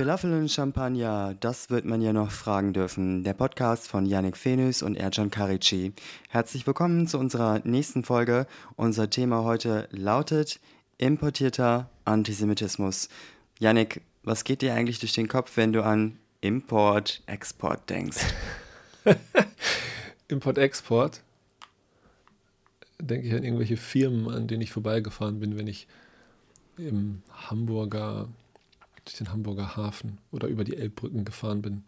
Falafel und Champagner, das wird man ja noch fragen dürfen. Der Podcast von Yannick Fenus und Ercan Karici. Herzlich willkommen zu unserer nächsten Folge. Unser Thema heute lautet importierter Antisemitismus. Yannick, was geht dir eigentlich durch den Kopf, wenn du an Import, Export denkst? Import, Export? Denke ich an irgendwelche Firmen, an denen ich vorbeigefahren bin, wenn ich im Hamburger durch den Hamburger Hafen oder über die Elbbrücken gefahren bin.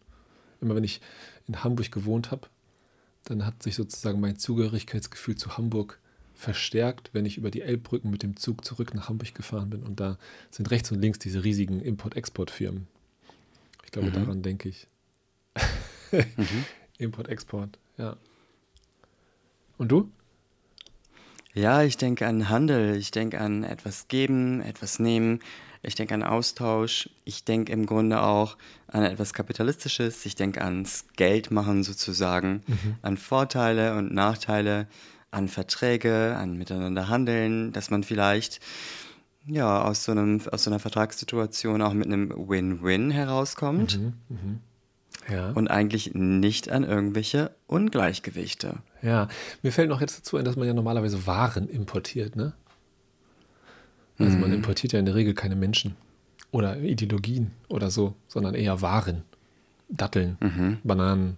Immer wenn ich in Hamburg gewohnt habe, dann hat sich sozusagen mein Zugehörigkeitsgefühl zu Hamburg verstärkt, wenn ich über die Elbbrücken mit dem Zug zurück nach Hamburg gefahren bin. Und da sind rechts und links diese riesigen Import-Export-Firmen. Ich glaube, mhm. daran denke ich. mhm. Import-Export, ja. Und du? Ja, ich denke an Handel, ich denke an etwas geben, etwas nehmen, ich denke an Austausch, ich denke im Grunde auch an etwas Kapitalistisches, ich denke ans Geldmachen sozusagen, mhm. an Vorteile und Nachteile, an Verträge, an miteinander handeln, dass man vielleicht ja aus so, einem, aus so einer Vertragssituation auch mit einem Win-Win herauskommt. Mhm. Mhm. Ja. Und eigentlich nicht an irgendwelche Ungleichgewichte. Ja, mir fällt noch jetzt dazu ein, dass man ja normalerweise Waren importiert, ne? Also man mhm. importiert ja in der Regel keine Menschen oder Ideologien oder so, sondern eher Waren. Datteln, mhm. Bananen,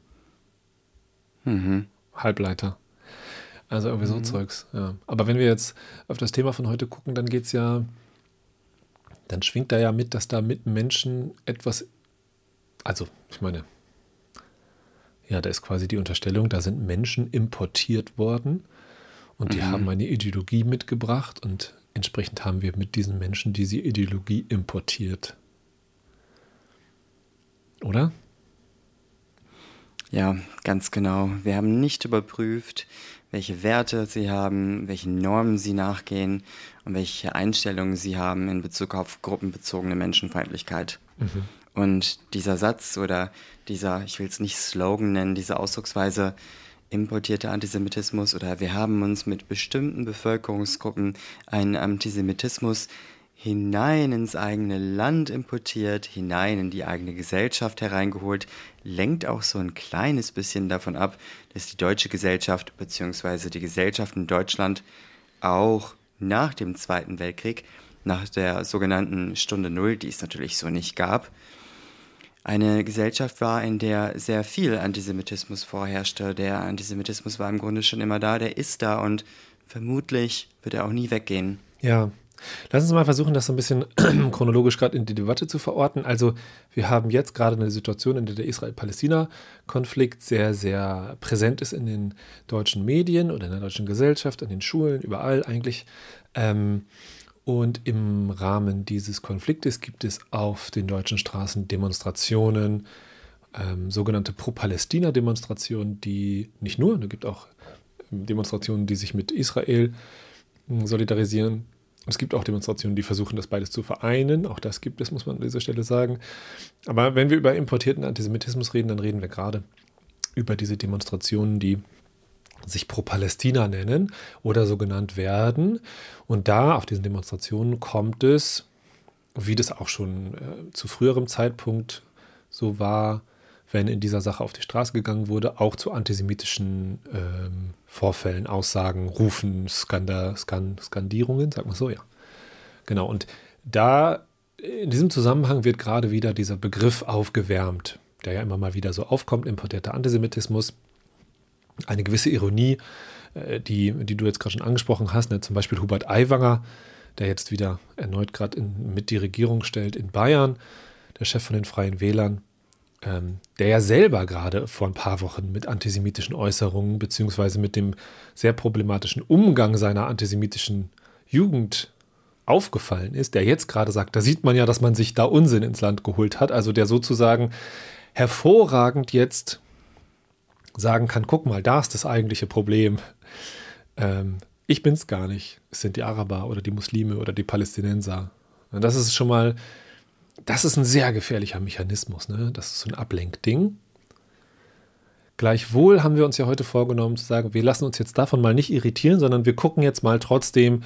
mhm. Halbleiter. Also irgendwie so mhm. Zeugs. Ja. Aber wenn wir jetzt auf das Thema von heute gucken, dann geht es ja, dann schwingt da ja mit, dass da mit Menschen etwas, also ich meine, ja, da ist quasi die Unterstellung, da sind Menschen importiert worden und die mhm. haben eine Ideologie mitgebracht und Entsprechend haben wir mit diesen Menschen diese Ideologie importiert. Oder? Ja, ganz genau. Wir haben nicht überprüft, welche Werte sie haben, welchen Normen sie nachgehen und welche Einstellungen sie haben in Bezug auf gruppenbezogene Menschenfeindlichkeit. Mhm. Und dieser Satz oder dieser, ich will es nicht Slogan nennen, diese Ausdrucksweise, importierter Antisemitismus oder wir haben uns mit bestimmten Bevölkerungsgruppen einen Antisemitismus hinein ins eigene Land importiert, hinein in die eigene Gesellschaft hereingeholt, lenkt auch so ein kleines bisschen davon ab, dass die deutsche Gesellschaft bzw. die Gesellschaft in Deutschland auch nach dem Zweiten Weltkrieg, nach der sogenannten Stunde Null, die es natürlich so nicht gab, eine Gesellschaft war, in der sehr viel Antisemitismus vorherrschte. Der Antisemitismus war im Grunde schon immer da, der ist da und vermutlich wird er auch nie weggehen. Ja. Lass uns mal versuchen, das so ein bisschen chronologisch gerade in die Debatte zu verorten. Also, wir haben jetzt gerade eine Situation, in der der Israel-Palästina-Konflikt sehr, sehr präsent ist in den deutschen Medien oder in der deutschen Gesellschaft, in den Schulen, überall eigentlich. Ähm, und im Rahmen dieses Konfliktes gibt es auf den deutschen Straßen Demonstrationen, ähm, sogenannte Pro-Palästina-Demonstrationen, die nicht nur, es gibt auch ähm, Demonstrationen, die sich mit Israel hm, solidarisieren. Es gibt auch Demonstrationen, die versuchen, das beides zu vereinen. Auch das gibt es, muss man an dieser Stelle sagen. Aber wenn wir über importierten Antisemitismus reden, dann reden wir gerade über diese Demonstrationen, die sich Pro-Palästina nennen oder so genannt werden. Und da auf diesen Demonstrationen kommt es, wie das auch schon äh, zu früherem Zeitpunkt so war, wenn in dieser Sache auf die Straße gegangen wurde, auch zu antisemitischen ähm, Vorfällen, Aussagen, Rufen, Skanda, Skan, Skandierungen, sagt man so, ja. Genau, und da in diesem Zusammenhang wird gerade wieder dieser Begriff aufgewärmt, der ja immer mal wieder so aufkommt, importierter Antisemitismus eine gewisse Ironie, äh, die, die du jetzt gerade schon angesprochen hast. Ne? Zum Beispiel Hubert Aiwanger, der jetzt wieder erneut gerade mit die Regierung stellt in Bayern, der Chef von den Freien Wählern, ähm, der ja selber gerade vor ein paar Wochen mit antisemitischen Äußerungen beziehungsweise mit dem sehr problematischen Umgang seiner antisemitischen Jugend aufgefallen ist, der jetzt gerade sagt, da sieht man ja, dass man sich da Unsinn ins Land geholt hat, also der sozusagen hervorragend jetzt sagen kann, guck mal, da ist das eigentliche Problem. Ähm, ich bin es gar nicht. Es sind die Araber oder die Muslime oder die Palästinenser. Und das ist schon mal, das ist ein sehr gefährlicher Mechanismus. Ne? Das ist so ein Ablenkding. Gleichwohl haben wir uns ja heute vorgenommen zu sagen, wir lassen uns jetzt davon mal nicht irritieren, sondern wir gucken jetzt mal trotzdem,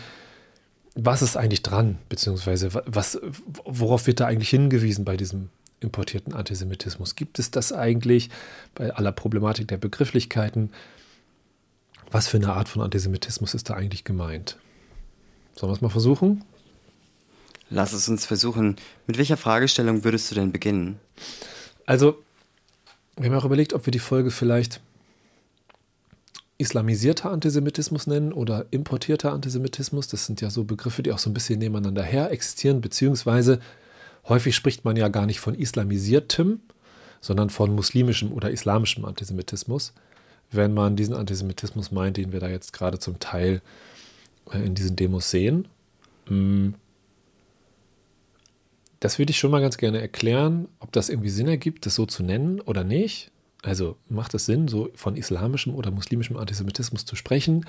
was ist eigentlich dran, beziehungsweise was, worauf wird da eigentlich hingewiesen bei diesem importierten Antisemitismus? Gibt es das eigentlich bei aller Problematik der Begrifflichkeiten? Was für eine Art von Antisemitismus ist da eigentlich gemeint? Sollen wir es mal versuchen? Lass es uns versuchen. Mit welcher Fragestellung würdest du denn beginnen? Also, wir haben auch überlegt, ob wir die Folge vielleicht islamisierter Antisemitismus nennen oder importierter Antisemitismus. Das sind ja so Begriffe, die auch so ein bisschen nebeneinander her existieren, beziehungsweise häufig spricht man ja gar nicht von islamisiertem, sondern von muslimischem oder islamischem Antisemitismus, wenn man diesen Antisemitismus meint, den wir da jetzt gerade zum Teil äh, in diesen Demos sehen. Mm. Das würde ich schon mal ganz gerne erklären, ob das irgendwie Sinn ergibt, das so zu nennen oder nicht. Also macht es Sinn, so von islamischem oder muslimischem Antisemitismus zu sprechen?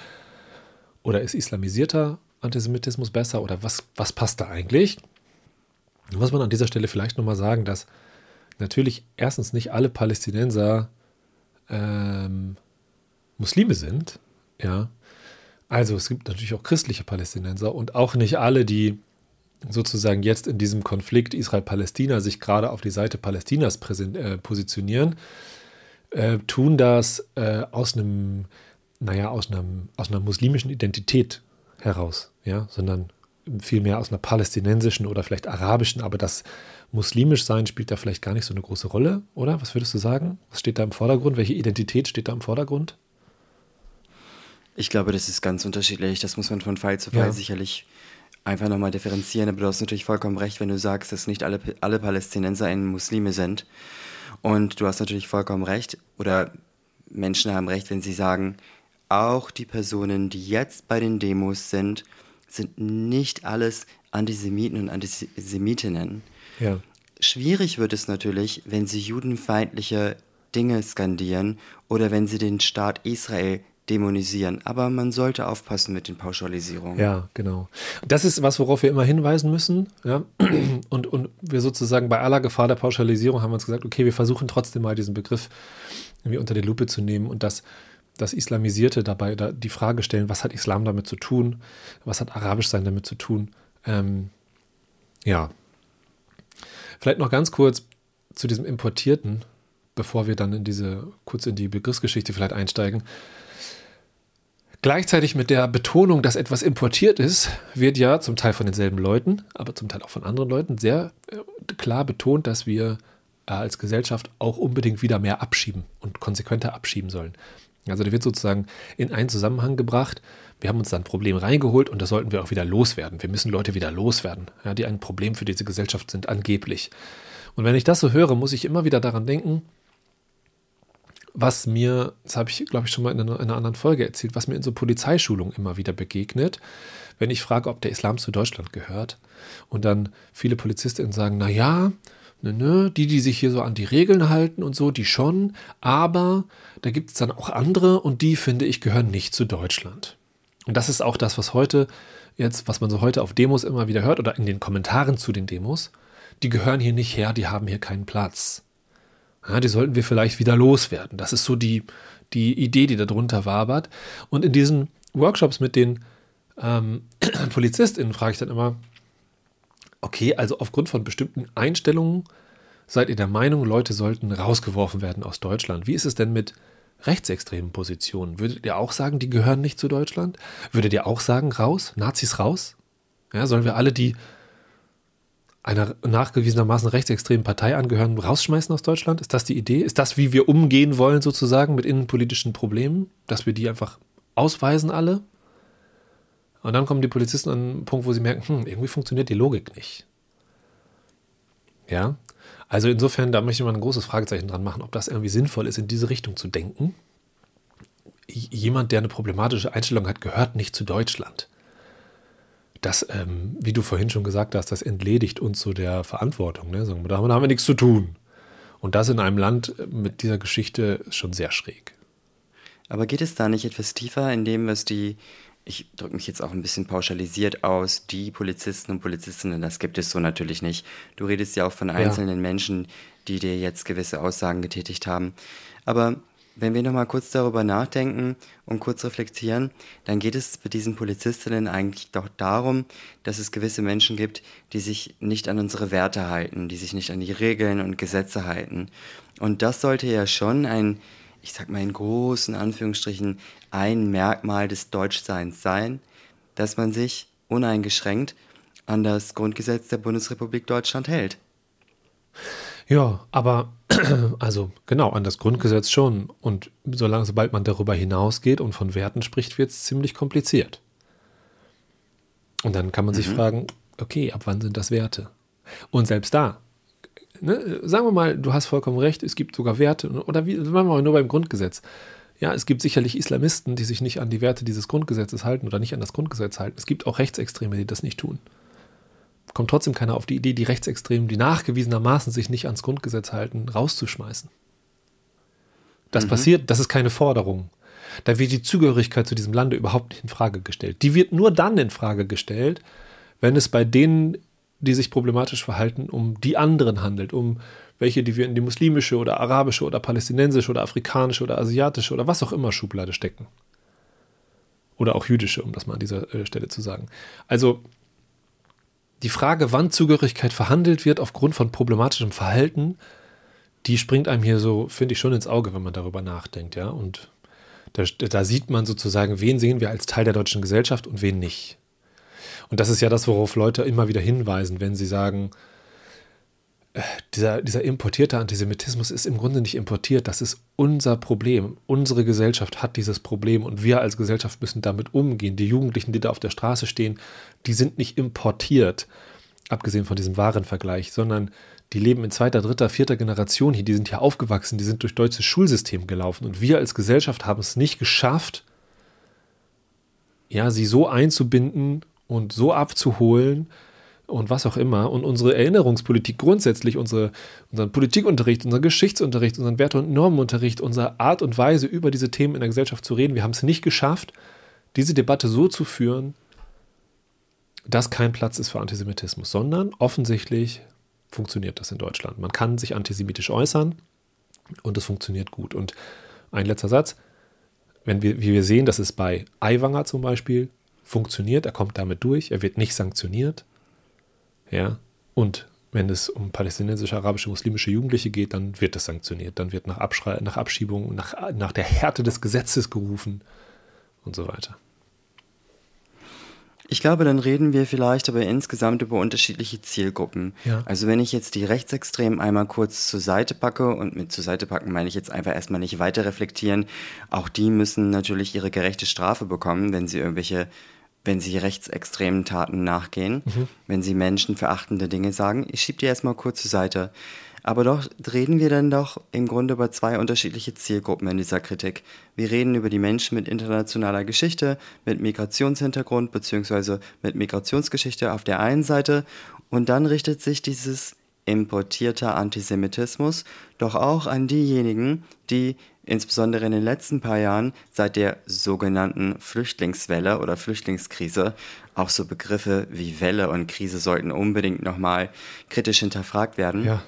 Oder ist islamisierter Antisemitismus besser? Oder was, was passt da eigentlich? Muss man an dieser Stelle vielleicht nochmal sagen, dass natürlich erstens nicht alle Palästinenser ähm, Muslime sind. Ja. Also es gibt natürlich auch christliche Palästinenser und auch nicht alle, die sozusagen jetzt in diesem Konflikt Israel-Palästina sich gerade auf die Seite Palästinas äh, positionieren, äh, tun das äh, aus einem, naja, aus, einem, aus einer muslimischen Identität heraus, ja, sondern vielmehr aus einer palästinensischen oder vielleicht arabischen, aber das muslimisch sein spielt da vielleicht gar nicht so eine große Rolle, oder? Was würdest du sagen? Was steht da im Vordergrund? Welche Identität steht da im Vordergrund? Ich glaube, das ist ganz unterschiedlich. Das muss man von Fall zu Fall ja. sicherlich einfach nochmal differenzieren. Aber du hast natürlich vollkommen recht, wenn du sagst, dass nicht alle, alle Palästinenser Muslime sind. Und du hast natürlich vollkommen recht, oder Menschen haben recht, wenn sie sagen, auch die Personen, die jetzt bei den Demos sind, sind nicht alles Antisemiten und Antisemitinnen. Ja. Schwierig wird es natürlich, wenn sie judenfeindliche Dinge skandieren oder wenn sie den Staat Israel dämonisieren. Aber man sollte aufpassen mit den Pauschalisierungen. Ja, genau. Das ist was, worauf wir immer hinweisen müssen. Ja? Und, und wir sozusagen bei aller Gefahr der Pauschalisierung haben uns gesagt, okay, wir versuchen trotzdem mal diesen Begriff irgendwie unter die Lupe zu nehmen und das, das Islamisierte dabei da die Frage stellen, was hat Islam damit zu tun? Was hat Arabisch sein damit zu tun? Ähm, ja. Vielleicht noch ganz kurz zu diesem Importierten, bevor wir dann in diese, kurz in die Begriffsgeschichte vielleicht einsteigen. Gleichzeitig mit der Betonung, dass etwas importiert ist, wird ja zum Teil von denselben Leuten, aber zum Teil auch von anderen Leuten sehr äh, klar betont, dass wir äh, als Gesellschaft auch unbedingt wieder mehr abschieben und konsequenter abschieben sollen. Also da wird sozusagen in einen Zusammenhang gebracht, wir haben uns da ein Problem reingeholt und das sollten wir auch wieder loswerden. Wir müssen Leute wieder loswerden, ja, die ein Problem für diese Gesellschaft sind, angeblich. Und wenn ich das so höre, muss ich immer wieder daran denken, was mir, das habe ich, glaube ich, schon mal in einer, in einer, anderen Folge erzählt, was mir in so Polizeischulungen immer wieder begegnet, wenn ich frage, ob der Islam zu Deutschland gehört. Und dann viele Polizistinnen sagen, na ja, ne, ne, die, die sich hier so an die Regeln halten und so, die schon, aber da gibt es dann auch andere und die, finde ich, gehören nicht zu Deutschland. Und das ist auch das, was heute jetzt, was man so heute auf Demos immer wieder hört oder in den Kommentaren zu den Demos, die gehören hier nicht her, die haben hier keinen Platz. Ja, die sollten wir vielleicht wieder loswerden. Das ist so die, die Idee, die darunter wabert. Und in diesen Workshops mit den ähm, PolizistInnen frage ich dann immer, okay, also aufgrund von bestimmten Einstellungen seid ihr der Meinung, Leute sollten rausgeworfen werden aus Deutschland. Wie ist es denn mit rechtsextremen Positionen? Würdet ihr auch sagen, die gehören nicht zu Deutschland? Würdet ihr auch sagen, raus, Nazis raus? Ja, sollen wir alle, die einer nachgewiesenermaßen rechtsextremen Partei angehören, rausschmeißen aus Deutschland? Ist das die Idee? Ist das, wie wir umgehen wollen, sozusagen mit innenpolitischen Problemen? Dass wir die einfach ausweisen, alle? Und dann kommen die Polizisten an einen Punkt, wo sie merken, hm, irgendwie funktioniert die Logik nicht. Ja, also insofern, da möchte ich mal ein großes Fragezeichen dran machen, ob das irgendwie sinnvoll ist, in diese Richtung zu denken. Jemand, der eine problematische Einstellung hat, gehört nicht zu Deutschland das, ähm, wie du vorhin schon gesagt hast, das entledigt uns so der Verantwortung. Ne? Sagen wir, damit haben wir nichts zu tun. Und das in einem Land mit dieser Geschichte ist schon sehr schräg. Aber geht es da nicht etwas tiefer in dem, was die, ich drücke mich jetzt auch ein bisschen pauschalisiert aus, die Polizisten und Polizistinnen, das gibt es so natürlich nicht. Du redest ja auch von einzelnen ja. Menschen, die dir jetzt gewisse Aussagen getätigt haben. Aber wenn wir nochmal kurz darüber nachdenken und kurz reflektieren, dann geht es bei diesen Polizistinnen eigentlich doch darum, dass es gewisse Menschen gibt, die sich nicht an unsere Werte halten, die sich nicht an die Regeln und Gesetze halten. Und das sollte ja schon ein, ich sag mal in großen Anführungsstrichen, ein Merkmal des Deutschseins sein, dass man sich uneingeschränkt an das Grundgesetz der Bundesrepublik Deutschland hält. Ja, aber also genau, an das Grundgesetz schon. Und solange, sobald man darüber hinausgeht und von Werten spricht, wird es ziemlich kompliziert. Und dann kann man sich mhm. fragen, okay, ab wann sind das Werte? Und selbst da, ne, sagen wir mal, du hast vollkommen recht, es gibt sogar Werte, oder wie, machen wir mal nur beim Grundgesetz. Ja, es gibt sicherlich Islamisten, die sich nicht an die Werte dieses Grundgesetzes halten oder nicht an das Grundgesetz halten. Es gibt auch Rechtsextreme, die das nicht tun kommt trotzdem keiner auf die Idee, die Rechtsextremen, die nachgewiesenermaßen sich nicht ans Grundgesetz halten, rauszuschmeißen. Das mhm. passiert, das ist keine Forderung. Da wird die Zugehörigkeit zu diesem Lande überhaupt nicht in Frage gestellt. Die wird nur dann in Frage gestellt, wenn es bei denen, die sich problematisch verhalten, um die anderen handelt, um welche, die wir in die muslimische oder arabische oder palästinensische oder afrikanische oder asiatische oder was auch immer Schublade stecken. Oder auch jüdische, um das mal an dieser äh, Stelle zu sagen. Also die Frage, wann Zugehörigkeit verhandelt wird aufgrund von problematischem Verhalten, die springt einem hier so, finde ich, schon ins Auge, wenn man darüber nachdenkt, ja. Und da, da, sieht man sozusagen, wen sehen wir als Teil der deutschen Gesellschaft und wen nicht. Und das ist ja das, worauf Leute immer wieder hinweisen, wenn sie sagen, dieser, dieser importierte Antisemitismus ist im Grunde nicht importiert. Das ist unser Problem. Unsere Gesellschaft hat dieses Problem und wir als Gesellschaft müssen damit umgehen. Die Jugendlichen, die da auf der Straße stehen, die sind nicht importiert, abgesehen von diesem Warenvergleich, sondern die leben in zweiter, dritter, vierter Generation hier. Die sind hier aufgewachsen, die sind durch deutsches Schulsystem gelaufen und wir als Gesellschaft haben es nicht geschafft, ja, sie so einzubinden und so abzuholen, und was auch immer und unsere Erinnerungspolitik grundsätzlich, unsere, unseren Politikunterricht, unseren Geschichtsunterricht, unseren Werte- und Normenunterricht, unsere Art und Weise, über diese Themen in der Gesellschaft zu reden, wir haben es nicht geschafft, diese Debatte so zu führen, dass kein Platz ist für Antisemitismus, sondern offensichtlich funktioniert das in Deutschland. Man kann sich antisemitisch äußern und es funktioniert gut. Und ein letzter Satz, wenn wir, wie wir sehen, dass es bei Aiwanger zum Beispiel funktioniert, er kommt damit durch, er wird nicht sanktioniert, ja, und wenn es um palästinensische, arabische, muslimische Jugendliche geht, dann wird das sanktioniert. Dann wird nach, Abschrei nach Abschiebung, nach, nach der Härte des Gesetzes gerufen und so weiter. Ich glaube, dann reden wir vielleicht aber insgesamt über unterschiedliche Zielgruppen. Ja. Also wenn ich jetzt die Rechtsextremen einmal kurz zur Seite packe und mit zur Seite packen meine ich jetzt einfach erstmal nicht weiter reflektieren, auch die müssen natürlich ihre gerechte Strafe bekommen, wenn sie irgendwelche wenn sie rechtsextremen Taten nachgehen, mhm. wenn sie menschenverachtende Dinge sagen. Ich schiebe die erstmal kurz zur Seite. Aber doch reden wir dann doch im Grunde über zwei unterschiedliche Zielgruppen in dieser Kritik. Wir reden über die Menschen mit internationaler Geschichte, mit Migrationshintergrund bzw. mit Migrationsgeschichte auf der einen Seite und dann richtet sich dieses importierter Antisemitismus doch auch an diejenigen, die insbesondere in den letzten paar Jahren seit der sogenannten Flüchtlingswelle oder Flüchtlingskrise, auch so Begriffe wie Welle und Krise sollten unbedingt nochmal kritisch hinterfragt werden, ja.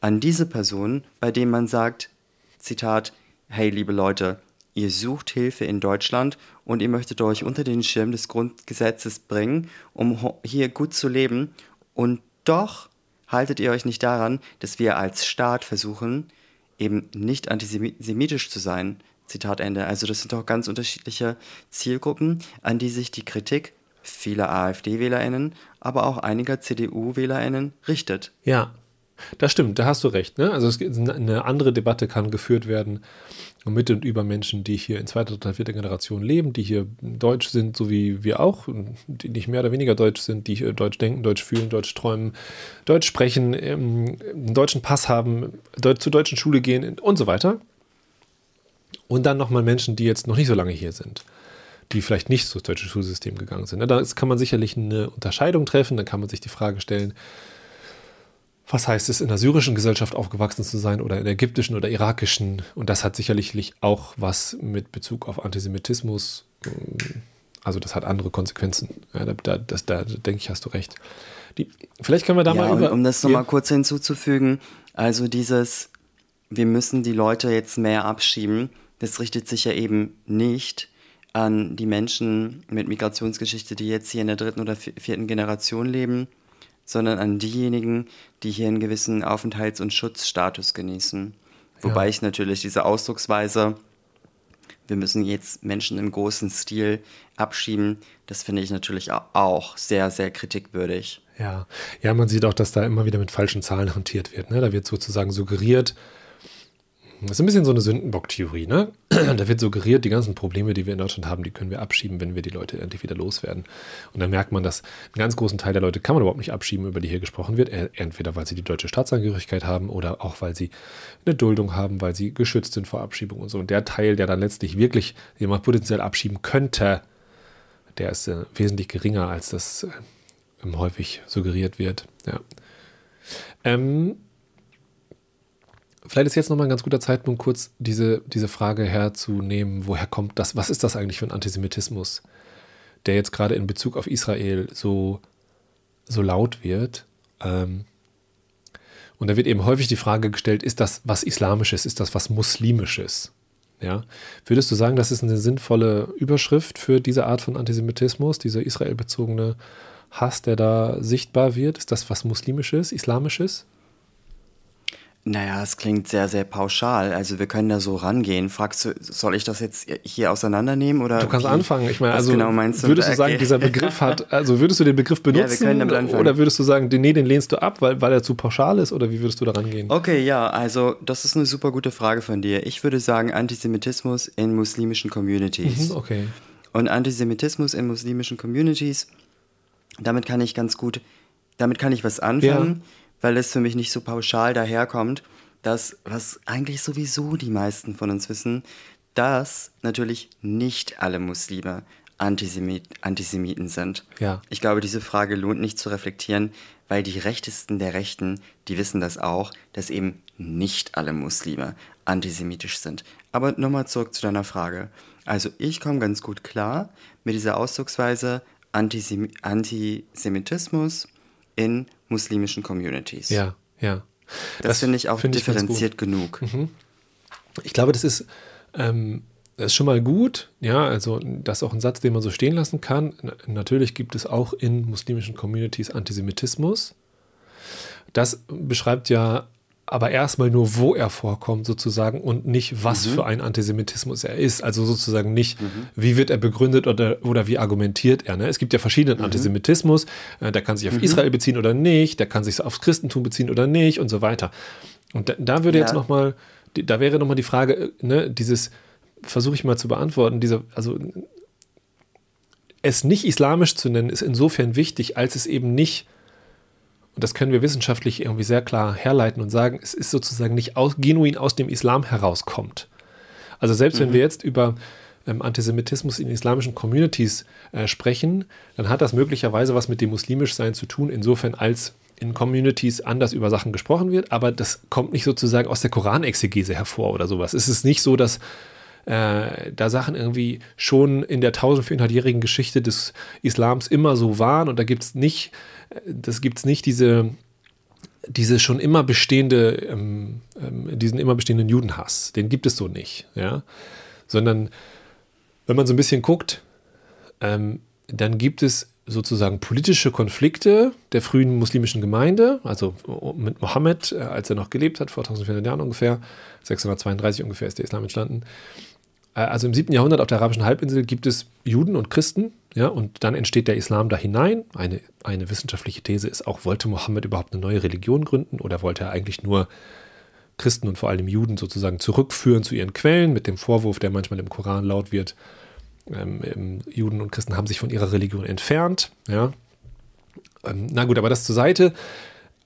an diese Personen, bei denen man sagt, Zitat, hey liebe Leute, ihr sucht Hilfe in Deutschland und ihr möchtet euch unter den Schirm des Grundgesetzes bringen, um hier gut zu leben. Und doch haltet ihr euch nicht daran, dass wir als Staat versuchen, eben nicht antisemitisch zu sein. Zitat Ende. Also das sind doch ganz unterschiedliche Zielgruppen, an die sich die Kritik vieler AfD-WählerInnen, aber auch einiger CDU-WählerInnen richtet. Ja, das stimmt, da hast du recht. Ne? Also es, eine andere Debatte kann geführt werden mit und über Menschen, die hier in zweiter, dritter, vierter Generation leben, die hier deutsch sind, so wie wir auch, die nicht mehr oder weniger deutsch sind, die hier deutsch denken, deutsch fühlen, deutsch träumen, deutsch sprechen, ähm, einen deutschen Pass haben, zur deutschen Schule gehen und so weiter. Und dann nochmal Menschen, die jetzt noch nicht so lange hier sind die vielleicht nicht so deutsche Schulsystem gegangen sind. Da kann man sicherlich eine Unterscheidung treffen, dann kann man sich die Frage stellen, was heißt es, in der syrischen Gesellschaft aufgewachsen zu sein oder in der ägyptischen oder irakischen. Und das hat sicherlich auch was mit Bezug auf Antisemitismus. Also das hat andere Konsequenzen. Ja, da, da, das, da, denke ich, hast du recht. Die, vielleicht können wir da ja, mal über. Um das nochmal kurz hinzuzufügen, also dieses, wir müssen die Leute jetzt mehr abschieben, das richtet sich ja eben nicht an die Menschen mit Migrationsgeschichte, die jetzt hier in der dritten oder vierten Generation leben, sondern an diejenigen, die hier einen gewissen Aufenthalts- und Schutzstatus genießen. Wobei ja. ich natürlich diese Ausdrucksweise, wir müssen jetzt Menschen im großen Stil abschieben, das finde ich natürlich auch sehr, sehr kritikwürdig. Ja. ja, man sieht auch, dass da immer wieder mit falschen Zahlen hantiert wird. Ne? Da wird sozusagen suggeriert, das ist ein bisschen so eine Sündenbock-Theorie, ne? Da wird suggeriert, die ganzen Probleme, die wir in Deutschland haben, die können wir abschieben, wenn wir die Leute endlich wieder loswerden. Und dann merkt man, dass einen ganz großen Teil der Leute kann man überhaupt nicht abschieben, über die hier gesprochen wird. Entweder weil sie die deutsche Staatsangehörigkeit haben oder auch weil sie eine Duldung haben, weil sie geschützt sind vor Abschiebung und so. Und der Teil, der dann letztlich wirklich jemand potenziell abschieben könnte, der ist äh, wesentlich geringer, als das äh, häufig suggeriert wird. Ja. Ähm, Vielleicht ist jetzt nochmal ein ganz guter Zeitpunkt, kurz diese, diese Frage herzunehmen, woher kommt das, was ist das eigentlich für ein Antisemitismus, der jetzt gerade in Bezug auf Israel so, so laut wird. Ähm, und da wird eben häufig die Frage gestellt, ist das was Islamisches, ist das was Muslimisches? Ja? Würdest du sagen, das ist eine sinnvolle Überschrift für diese Art von Antisemitismus, dieser israelbezogene Hass, der da sichtbar wird? Ist das was Muslimisches, Islamisches? Naja, es klingt sehr, sehr pauschal. Also wir können da so rangehen. Fragst du, soll ich das jetzt hier auseinandernehmen oder? Du kannst wie, anfangen. Ich meine, also genau meinst du? würdest du sagen, okay. dieser Begriff hat, also würdest du den Begriff benutzen? Ja. Oder würdest du sagen, nee, den lehnst du ab, weil, weil er zu pauschal ist? Oder wie würdest du da rangehen? Okay, ja, also das ist eine super gute Frage von dir. Ich würde sagen Antisemitismus in muslimischen Communities. Mhm, okay. Und Antisemitismus in muslimischen Communities, damit kann ich ganz gut, damit kann ich was anfangen. Ja weil es für mich nicht so pauschal daherkommt, dass, was eigentlich sowieso die meisten von uns wissen, dass natürlich nicht alle Muslime Antisemit, Antisemiten sind. Ja. Ich glaube, diese Frage lohnt nicht zu reflektieren, weil die Rechtesten der Rechten, die wissen das auch, dass eben nicht alle Muslime antisemitisch sind. Aber nochmal zurück zu deiner Frage. Also ich komme ganz gut klar mit dieser Ausdrucksweise Antisem Antisemitismus in muslimischen Communities. Ja, ja. Das, das finde ich auch find differenziert ich genug. Mhm. Ich glaube, das ist, ähm, das ist schon mal gut. Ja, also das ist auch ein Satz, den man so stehen lassen kann. Natürlich gibt es auch in muslimischen Communities Antisemitismus. Das beschreibt ja aber erstmal nur, wo er vorkommt sozusagen und nicht, was mhm. für ein Antisemitismus er ist. Also sozusagen nicht, mhm. wie wird er begründet oder, oder wie argumentiert er. Ne? Es gibt ja verschiedenen mhm. Antisemitismus, äh, der kann sich auf mhm. Israel beziehen oder nicht, der kann sich aufs Christentum beziehen oder nicht und so weiter. Und da, da würde ja. jetzt nochmal, da wäre nochmal die Frage, äh, ne, dieses, versuche ich mal zu beantworten, diese, also es nicht islamisch zu nennen, ist insofern wichtig, als es eben nicht und das können wir wissenschaftlich irgendwie sehr klar herleiten und sagen, es ist sozusagen nicht aus, genuin aus dem Islam herauskommt. Also selbst mhm. wenn wir jetzt über ähm, Antisemitismus in islamischen Communities äh, sprechen, dann hat das möglicherweise was mit dem muslimisch-Sein zu tun, insofern als in Communities anders über Sachen gesprochen wird, aber das kommt nicht sozusagen aus der Koranexegese hervor oder sowas. Es ist nicht so, dass äh, da Sachen irgendwie schon in der 1400-jährigen Geschichte des Islams immer so waren und da gibt es nicht, das gibt es nicht diese, diese schon immer bestehende, ähm, ähm, diesen immer bestehenden Judenhass. Den gibt es so nicht, ja. Sondern wenn man so ein bisschen guckt, ähm, dann gibt es sozusagen politische Konflikte der frühen muslimischen Gemeinde, also mit Mohammed, äh, als er noch gelebt hat, vor 1400 Jahren ungefähr, 632 ungefähr ist der Islam entstanden. Äh, also im 7. Jahrhundert auf der arabischen Halbinsel gibt es Juden und Christen, ja, und dann entsteht der Islam da hinein. Eine, eine wissenschaftliche These ist auch, wollte Mohammed überhaupt eine neue Religion gründen oder wollte er eigentlich nur Christen und vor allem Juden sozusagen zurückführen zu ihren Quellen mit dem Vorwurf, der manchmal im Koran laut wird, ähm, Juden und Christen haben sich von ihrer Religion entfernt, ja. Ähm, na gut, aber das zur Seite.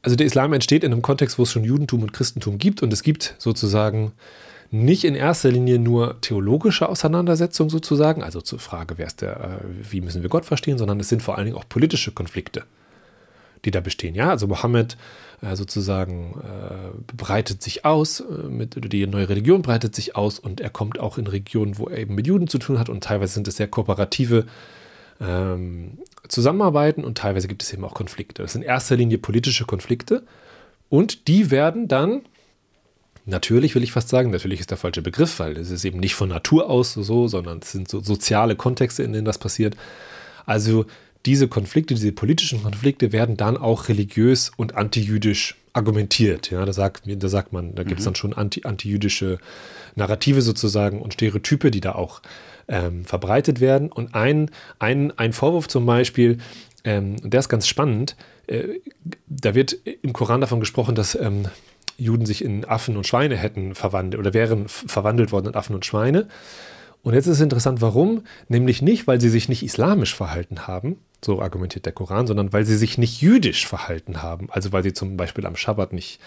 Also der Islam entsteht in einem Kontext, wo es schon Judentum und Christentum gibt und es gibt sozusagen nicht in erster Linie nur theologische Auseinandersetzungen sozusagen, also zur Frage, wer ist der, äh, wie müssen wir Gott verstehen, sondern es sind vor allen Dingen auch politische Konflikte, die da bestehen. Ja, also Mohammed äh, sozusagen äh, breitet sich aus, die neue Religion breitet sich aus und er kommt auch in Regionen, wo er eben mit Juden zu tun hat und teilweise sind es sehr kooperative ähm, Zusammenarbeiten und teilweise gibt es eben auch Konflikte. Das sind in erster Linie politische Konflikte und die werden dann natürlich will ich fast sagen, natürlich ist der falsche Begriff, weil es ist eben nicht von Natur aus so, sondern es sind so soziale Kontexte, in denen das passiert. Also diese Konflikte, diese politischen Konflikte werden dann auch religiös und antijüdisch argumentiert. Ja, da sagt, da sagt man, da gibt es mhm. dann schon anti, antijüdische Narrative sozusagen und Stereotype, die da auch ähm, verbreitet werden. Und ein, ein, ein Vorwurf zum Beispiel, ähm, der ist ganz spannend, äh, da wird im Koran davon gesprochen, dass ähm, Juden sich in Affen und Schweine hätten verwandelt oder wären verwandelt worden in Affen und Schweine. Und jetzt ist es interessant, warum? Nämlich nicht, weil sie sich nicht islamisch verhalten haben, so argumentiert der Koran, sondern weil sie sich nicht jüdisch verhalten haben. Also weil sie zum Beispiel am Schabbat nicht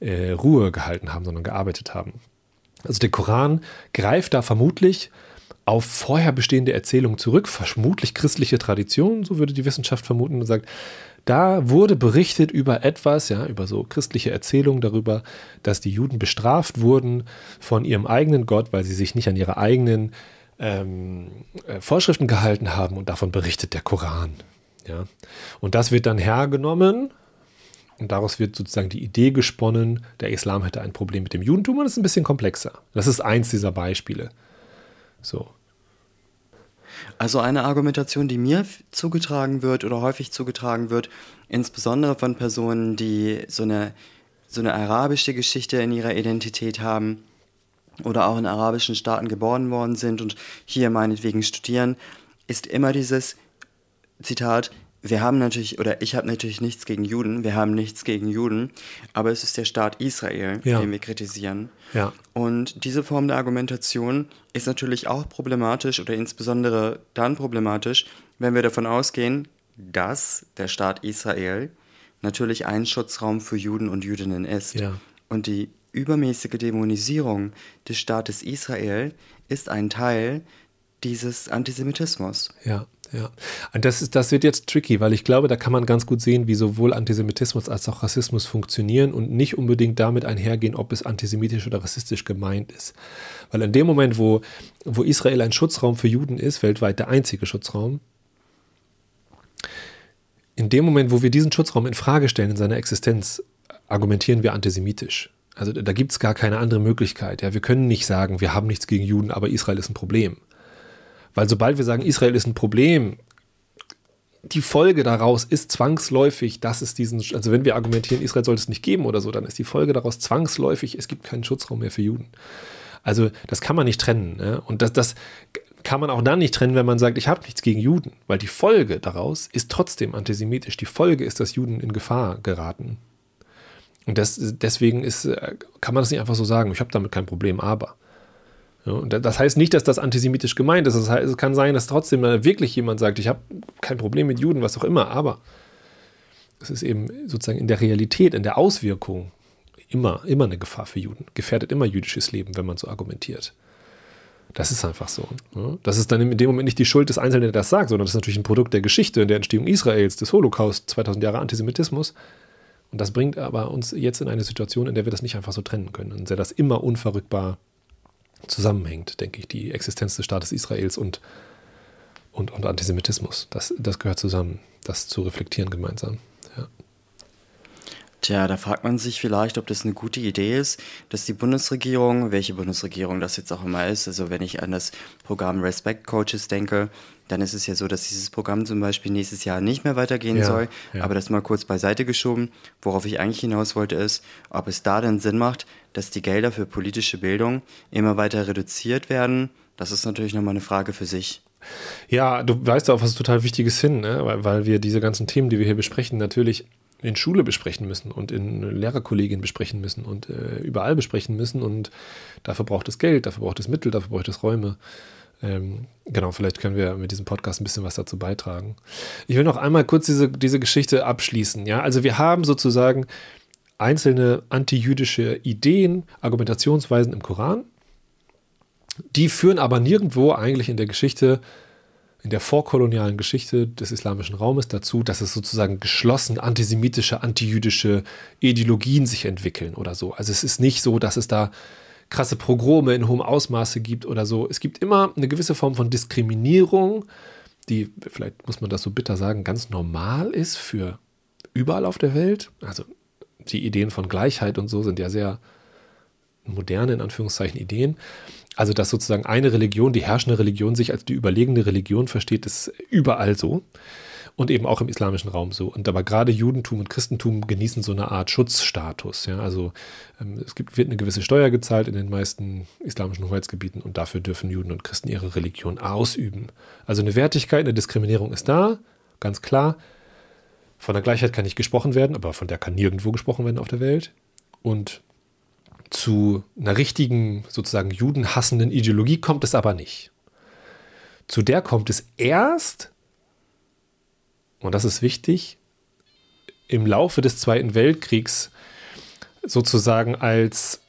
äh, Ruhe gehalten haben, sondern gearbeitet haben. Also der Koran greift da vermutlich auf vorher bestehende Erzählungen zurück, vermutlich christliche Traditionen, so würde die Wissenschaft vermuten, und sagt, da wurde berichtet über etwas, ja, über so christliche Erzählungen darüber, dass die Juden bestraft wurden von ihrem eigenen Gott, weil sie sich nicht an ihre eigenen ähm, äh, Vorschriften gehalten haben und davon berichtet der Koran. Ja. Und das wird dann hergenommen und daraus wird sozusagen die Idee gesponnen, der Islam hätte ein Problem mit dem Judentum und das ist ein bisschen komplexer. Das ist eins dieser Beispiele. So. Also eine Argumentation, die mir zugetragen wird oder häufig zugetragen wird, insbesondere von Personen, die so eine, so eine arabische Geschichte in ihrer Identität haben oder auch in arabischen Staaten geboren worden sind und hier meinetwegen studieren, ist immer dieses Zitat, wir haben natürlich, oder ich habe natürlich nichts gegen Juden, wir haben nichts gegen Juden, aber es ist der Staat Israel, ja. den wir kritisieren. Ja. Und diese Form der Argumentation ist natürlich auch problematisch oder insbesondere dann problematisch, wenn wir davon ausgehen, dass der Staat Israel natürlich ein Schutzraum für Juden und Jüdinnen ist. Ja. Und die übermäßige Dämonisierung des Staates Israel ist ein Teil dieses Antisemitismus. Ja. Ja, und das, ist, das wird jetzt tricky, weil ich glaube, da kann man ganz gut sehen, wie sowohl Antisemitismus als auch Rassismus funktionieren und nicht unbedingt damit einhergehen, ob es antisemitisch oder rassistisch gemeint ist. Weil in dem Moment, wo, wo Israel ein Schutzraum für Juden ist, weltweit der einzige Schutzraum, in dem Moment, wo wir diesen Schutzraum in Frage stellen in seiner Existenz, argumentieren wir antisemitisch. Also da gibt es gar keine andere Möglichkeit. Ja, wir können nicht sagen, wir haben nichts gegen Juden, aber Israel ist ein Problem. Weil sobald wir sagen, Israel ist ein Problem, die Folge daraus ist zwangsläufig, dass es diesen, also wenn wir argumentieren, Israel sollte es nicht geben oder so, dann ist die Folge daraus zwangsläufig, es gibt keinen Schutzraum mehr für Juden. Also das kann man nicht trennen. Ne? Und das, das kann man auch dann nicht trennen, wenn man sagt, ich habe nichts gegen Juden, weil die Folge daraus ist trotzdem antisemitisch. Die Folge ist, dass Juden in Gefahr geraten. Und das, deswegen ist, äh, kann man das nicht einfach so sagen, ich habe damit kein Problem, aber. Und das heißt nicht, dass das antisemitisch gemeint ist. Es kann sein, dass trotzdem wirklich jemand sagt, ich habe kein Problem mit Juden, was auch immer, aber es ist eben sozusagen in der Realität, in der Auswirkung immer, immer eine Gefahr für Juden. Gefährdet immer jüdisches Leben, wenn man so argumentiert. Das ist einfach so. Ja. Das ist dann in dem Moment nicht die Schuld des Einzelnen, der das sagt, sondern das ist natürlich ein Produkt der Geschichte, der Entstehung Israels, des Holocaust, 2000 Jahre Antisemitismus. Und das bringt aber uns jetzt in eine Situation, in der wir das nicht einfach so trennen können, in der das immer unverrückbar zusammenhängt, denke ich, die Existenz des Staates Israels und, und, und Antisemitismus. Das, das gehört zusammen, das zu reflektieren gemeinsam. Ja. Tja, da fragt man sich vielleicht, ob das eine gute Idee ist, dass die Bundesregierung, welche Bundesregierung das jetzt auch immer ist, also wenn ich an das Programm Respect Coaches denke, dann ist es ja so, dass dieses Programm zum Beispiel nächstes Jahr nicht mehr weitergehen ja, soll. Ja. Aber das mal kurz beiseite geschoben. Worauf ich eigentlich hinaus wollte, ist, ob es da denn Sinn macht, dass die Gelder für politische Bildung immer weiter reduziert werden. Das ist natürlich nochmal eine Frage für sich. Ja, du weißt auch, was total Wichtiges hin, ne? weil, weil wir diese ganzen Themen, die wir hier besprechen, natürlich in Schule besprechen müssen und in Lehrerkollegien besprechen müssen und äh, überall besprechen müssen. Und dafür braucht es Geld, dafür braucht es Mittel, dafür braucht es Räume. Ähm, genau, vielleicht können wir mit diesem Podcast ein bisschen was dazu beitragen. Ich will noch einmal kurz diese, diese Geschichte abschließen. Ja, also wir haben sozusagen einzelne antijüdische Ideen, Argumentationsweisen im Koran. Die führen aber nirgendwo eigentlich in der Geschichte, in der vorkolonialen Geschichte des islamischen Raumes dazu, dass es sozusagen geschlossen antisemitische, antijüdische Ideologien sich entwickeln oder so. Also es ist nicht so, dass es da krasse Progrome in hohem Ausmaße gibt oder so. Es gibt immer eine gewisse Form von Diskriminierung, die, vielleicht muss man das so bitter sagen, ganz normal ist für überall auf der Welt. Also die Ideen von Gleichheit und so sind ja sehr moderne, in Anführungszeichen, Ideen. Also, dass sozusagen eine Religion, die herrschende Religion, sich als die überlegene Religion versteht, ist überall so. Und eben auch im islamischen Raum so. Und aber gerade Judentum und Christentum genießen so eine Art Schutzstatus. Ja? Also ähm, es gibt, wird eine gewisse Steuer gezahlt in den meisten islamischen Hoheitsgebieten und dafür dürfen Juden und Christen ihre Religion ausüben. Also eine Wertigkeit, eine Diskriminierung ist da, ganz klar. Von der Gleichheit kann nicht gesprochen werden, aber von der kann nirgendwo gesprochen werden auf der Welt. Und zu einer richtigen, sozusagen judenhassenden Ideologie kommt es aber nicht. Zu der kommt es erst, und das ist wichtig, im Laufe des Zweiten Weltkriegs sozusagen als,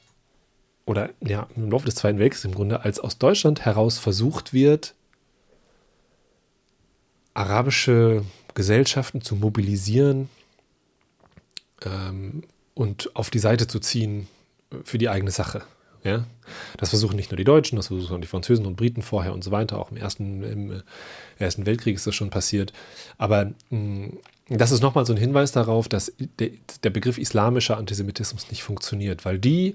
oder ja, im Laufe des Zweiten Weltkriegs im Grunde, als aus Deutschland heraus versucht wird, arabische Gesellschaften zu mobilisieren ähm, und auf die Seite zu ziehen für die eigene Sache. Ja? Das versuchen nicht nur die Deutschen, das versuchen die Französen und Briten vorher und so weiter. Auch im Ersten, im äh, Ersten Weltkrieg ist das schon passiert. Aber mh, mm, das ist nochmal so ein Hinweis darauf, dass de, der Begriff islamischer Antisemitismus nicht funktioniert, weil die,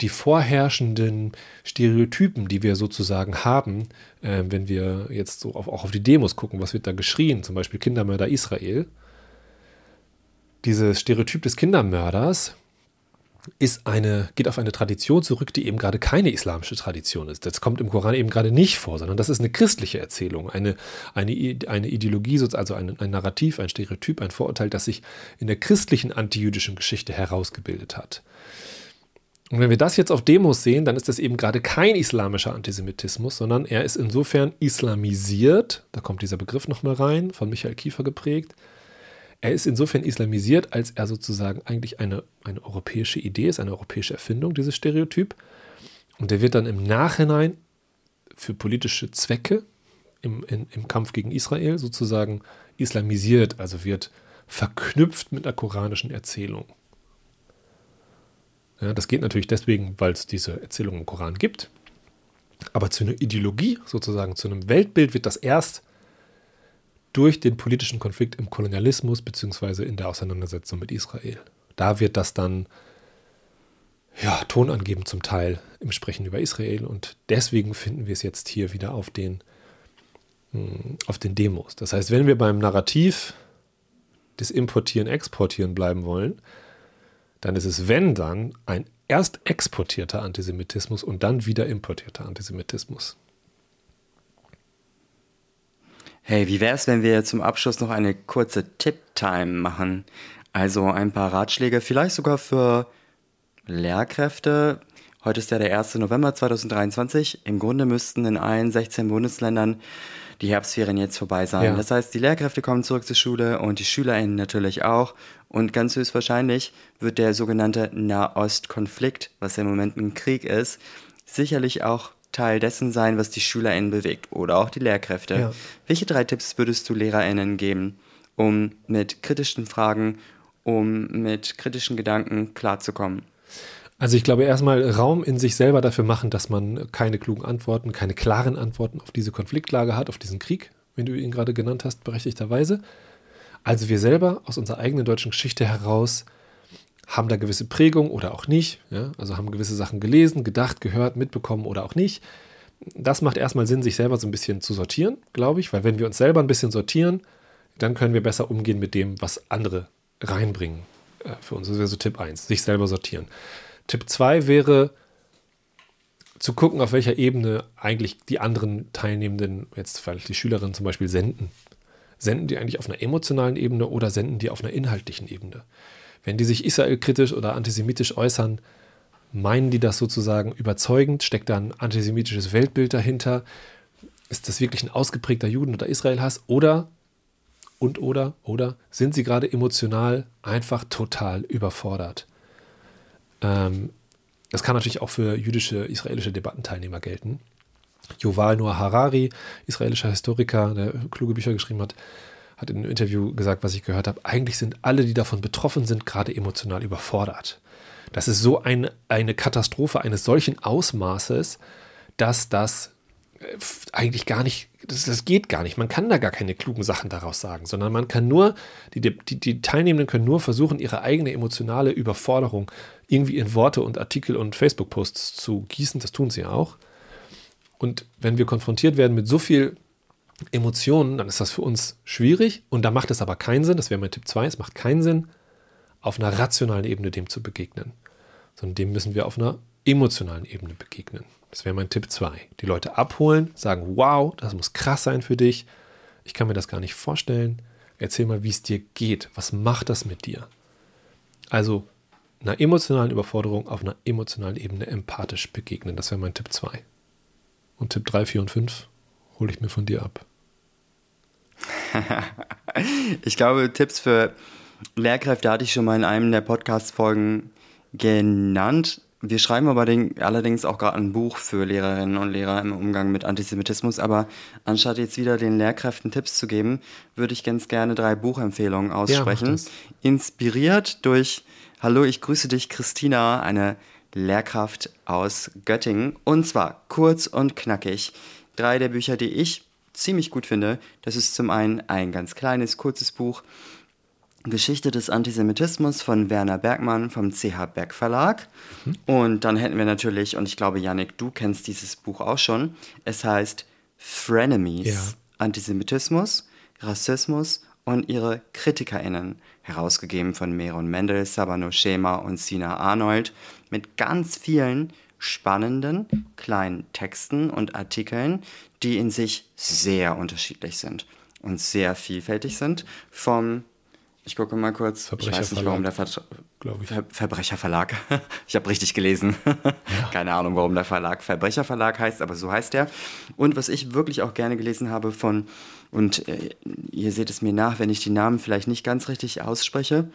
die vorherrschenden Stereotypen, die wir sozusagen haben, äh, wenn wir jetzt so auf, auch auf die Demos gucken, was wird da geschrien, zum Beispiel Kindermörder Israel, dieses Stereotyp des Kindermörders, ist eine, geht auf eine Tradition zurück, die eben gerade keine islamische Tradition ist. Das kommt im Koran eben gerade nicht vor, sondern das ist eine christliche Erzählung, eine, eine, eine Ideologie, also ein, ein Narrativ, ein Stereotyp, ein Vorurteil, das sich in der christlichen antijüdischen Geschichte herausgebildet hat. Und wenn wir das jetzt auf Demos sehen, dann ist das eben gerade kein islamischer Antisemitismus, sondern er ist insofern islamisiert, da kommt dieser Begriff nochmal rein, von Michael Kiefer geprägt, er ist insofern islamisiert, als er sozusagen eigentlich eine, eine europäische Idee ist, eine europäische Erfindung, dieses Stereotyp. Und der wird dann im Nachhinein für politische Zwecke im, in, im Kampf gegen Israel sozusagen islamisiert, also wird verknüpft mit einer koranischen Erzählung. Ja, das geht natürlich deswegen, weil es diese Erzählung im Koran gibt. Aber zu einer Ideologie, sozusagen zu einem Weltbild, wird das erst durch den politischen Konflikt im Kolonialismus beziehungsweise in der Auseinandersetzung mit Israel. Da wird das dann ja, Ton angeben zum Teil im Sprechen über Israel und deswegen finden wir es jetzt hier wieder auf den, hm, auf den Demos. Das heißt, wenn wir beim Narrativ des Importieren, Exportieren bleiben wollen, dann ist es, wenn dann, ein erst exportierter Antisemitismus und dann wieder importierter Antisemitismus. Hey, wie wäre es, wenn wir zum Abschluss noch eine kurze Tip-Time machen? Also ein paar Ratschläge, vielleicht sogar für Lehrkräfte. Heute ist ja der 1. November 2023. Im Grunde müssten in allen 16 Bundesländern die Herbstferien jetzt vorbei sein. Ja. Das heißt, die Lehrkräfte kommen zurück zur Schule und die SchülerInnen natürlich auch. Und ganz höchstwahrscheinlich wird der sogenannte Nahostkonflikt, was im Moment ein Krieg ist, sicherlich auch Teil dessen sein, was die SchülerInnen bewegt oder auch die Lehrkräfte. Ja. Welche drei Tipps würdest du LehrerInnen geben, um mit kritischen Fragen, um mit kritischen Gedanken klarzukommen? Also ich glaube erstmal Raum in sich selber dafür machen, dass man keine klugen Antworten, keine klaren Antworten auf diese Konfliktlage hat, auf diesen Krieg, wenn du ihn gerade genannt hast, berechtigterweise. Also wir selber aus unserer eigenen deutschen Geschichte heraus haben da gewisse Prägung oder auch nicht. Ja? Also haben gewisse Sachen gelesen, gedacht, gehört, mitbekommen oder auch nicht. Das macht erstmal Sinn, sich selber so ein bisschen zu sortieren, glaube ich, weil wenn wir uns selber ein bisschen sortieren, dann können wir besser umgehen mit dem, was andere reinbringen. Äh, für uns das wäre so Tipp 1, sich selber sortieren. Tipp 2 wäre zu gucken, auf welcher Ebene eigentlich die anderen Teilnehmenden, jetzt vielleicht die Schülerinnen zum Beispiel, senden. Senden die eigentlich auf einer emotionalen Ebene oder senden die auf einer inhaltlichen Ebene? Wenn die sich israelkritisch oder antisemitisch äußern, meinen die das sozusagen überzeugend? Steckt da ein antisemitisches Weltbild dahinter? Ist das wirklich ein ausgeprägter Juden- oder Israelhass? Oder, und oder, oder sind sie gerade emotional einfach total überfordert? Ähm, das kann natürlich auch für jüdische, israelische Debattenteilnehmer gelten. Yuval Noah Harari, israelischer Historiker, der kluge Bücher geschrieben hat, hat in einem Interview gesagt, was ich gehört habe, eigentlich sind alle, die davon betroffen sind, gerade emotional überfordert. Das ist so ein, eine Katastrophe eines solchen Ausmaßes, dass das eigentlich gar nicht, das, das geht gar nicht. Man kann da gar keine klugen Sachen daraus sagen, sondern man kann nur, die, die, die Teilnehmenden können nur versuchen, ihre eigene emotionale Überforderung irgendwie in Worte und Artikel und Facebook-Posts zu gießen. Das tun sie auch. Und wenn wir konfrontiert werden mit so viel Emotionen, dann ist das für uns schwierig und da macht es aber keinen Sinn, das wäre mein Tipp 2, es macht keinen Sinn, auf einer rationalen Ebene dem zu begegnen, sondern dem müssen wir auf einer emotionalen Ebene begegnen. Das wäre mein Tipp 2. Die Leute abholen, sagen, wow, das muss krass sein für dich. Ich kann mir das gar nicht vorstellen. Erzähl mal, wie es dir geht. Was macht das mit dir? Also einer emotionalen Überforderung auf einer emotionalen Ebene empathisch begegnen. Das wäre mein Tipp 2. Und Tipp 3, 4 und 5 hole ich mir von dir ab. ich glaube, Tipps für Lehrkräfte hatte ich schon mal in einem der Podcast-Folgen genannt. Wir schreiben aber den, allerdings auch gerade ein Buch für Lehrerinnen und Lehrer im Umgang mit Antisemitismus. Aber anstatt jetzt wieder den Lehrkräften Tipps zu geben, würde ich ganz gerne drei Buchempfehlungen aussprechen. Ja, Inspiriert durch Hallo, ich grüße dich, Christina, eine Lehrkraft aus Göttingen. Und zwar kurz und knackig. Drei der Bücher, die ich ziemlich gut finde. Das ist zum einen ein ganz kleines, kurzes Buch Geschichte des Antisemitismus von Werner Bergmann vom CH Berg Verlag. Mhm. Und dann hätten wir natürlich, und ich glaube, Yannick, du kennst dieses Buch auch schon. Es heißt Frenemies: ja. Antisemitismus, Rassismus und ihre KritikerInnen. Herausgegeben von Meron Mendel, Sabano Schema und Sina Arnold. Mit ganz vielen spannenden kleinen Texten und Artikeln, die in sich sehr unterschiedlich sind und sehr vielfältig sind. Vom ich gucke mal kurz. Ich weiß nicht, warum der Ver Ver Verbrecherverlag. ich habe richtig gelesen. Ja. Keine Ahnung, warum der Verlag Verbrecherverlag heißt, aber so heißt er. Und was ich wirklich auch gerne gelesen habe von, und äh, ihr seht es mir nach, wenn ich die Namen vielleicht nicht ganz richtig ausspreche,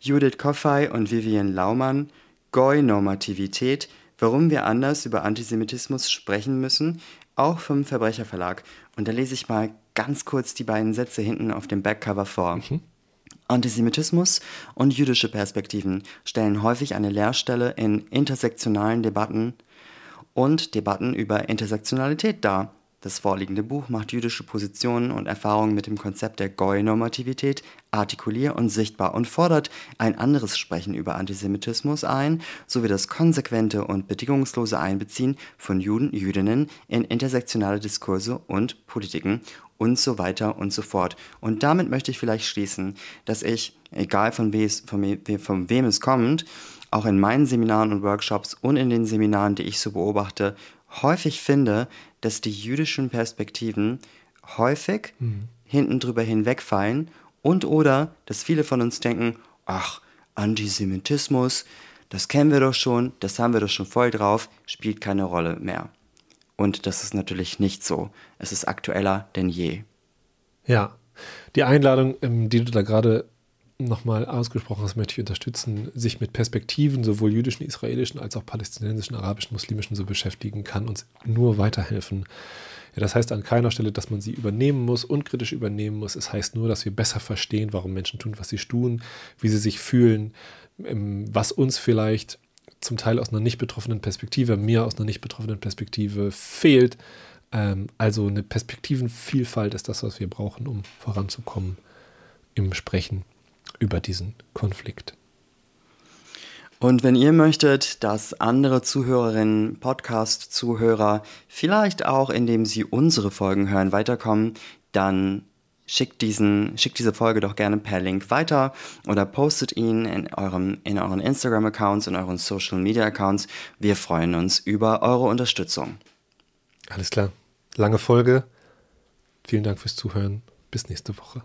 Judith Koffey und Vivian Laumann, Goi-Normativität, warum wir anders über Antisemitismus sprechen müssen, auch vom Verbrecherverlag. Und da lese ich mal ganz kurz die beiden Sätze hinten auf dem Backcover vor. Mhm. Antisemitismus und jüdische Perspektiven stellen häufig eine Leerstelle in intersektionalen Debatten und Debatten über Intersektionalität dar. Das vorliegende Buch macht jüdische Positionen und Erfahrungen mit dem Konzept der Goi-Normativität artikulier und sichtbar und fordert ein anderes Sprechen über Antisemitismus ein, sowie das konsequente und bedingungslose Einbeziehen von Juden, Jüdinnen in intersektionale Diskurse und Politiken und so weiter und so fort. Und damit möchte ich vielleicht schließen, dass ich, egal von, wes, von, von wem es kommt, auch in meinen Seminaren und Workshops und in den Seminaren, die ich so beobachte, häufig finde, dass die jüdischen Perspektiven häufig mhm. hinten drüber hinwegfallen und oder, dass viele von uns denken, ach, Antisemitismus, das kennen wir doch schon, das haben wir doch schon voll drauf, spielt keine Rolle mehr. Und das ist natürlich nicht so. Es ist aktueller denn je. Ja, die Einladung, ähm, die du da gerade nochmal ausgesprochen hast, möchte ich unterstützen, sich mit Perspektiven sowohl jüdischen, israelischen als auch palästinensischen, arabischen, muslimischen zu beschäftigen, kann uns nur weiterhelfen. Ja, das heißt an keiner Stelle, dass man sie übernehmen muss, unkritisch übernehmen muss. Es heißt nur, dass wir besser verstehen, warum Menschen tun, was sie tun, wie sie sich fühlen, ähm, was uns vielleicht zum Teil aus einer nicht betroffenen Perspektive, mir aus einer nicht betroffenen Perspektive fehlt. Ähm, also eine Perspektivenvielfalt ist das, was wir brauchen, um voranzukommen im Sprechen über diesen Konflikt. Und wenn ihr möchtet, dass andere Zuhörerinnen, Podcast-Zuhörer, vielleicht auch indem sie unsere Folgen hören, weiterkommen, dann schickt, diesen, schickt diese Folge doch gerne per Link weiter oder postet ihn in, eurem, in euren Instagram-Accounts, in euren Social-Media-Accounts. Wir freuen uns über eure Unterstützung. Alles klar. Lange Folge. Vielen Dank fürs Zuhören. Bis nächste Woche.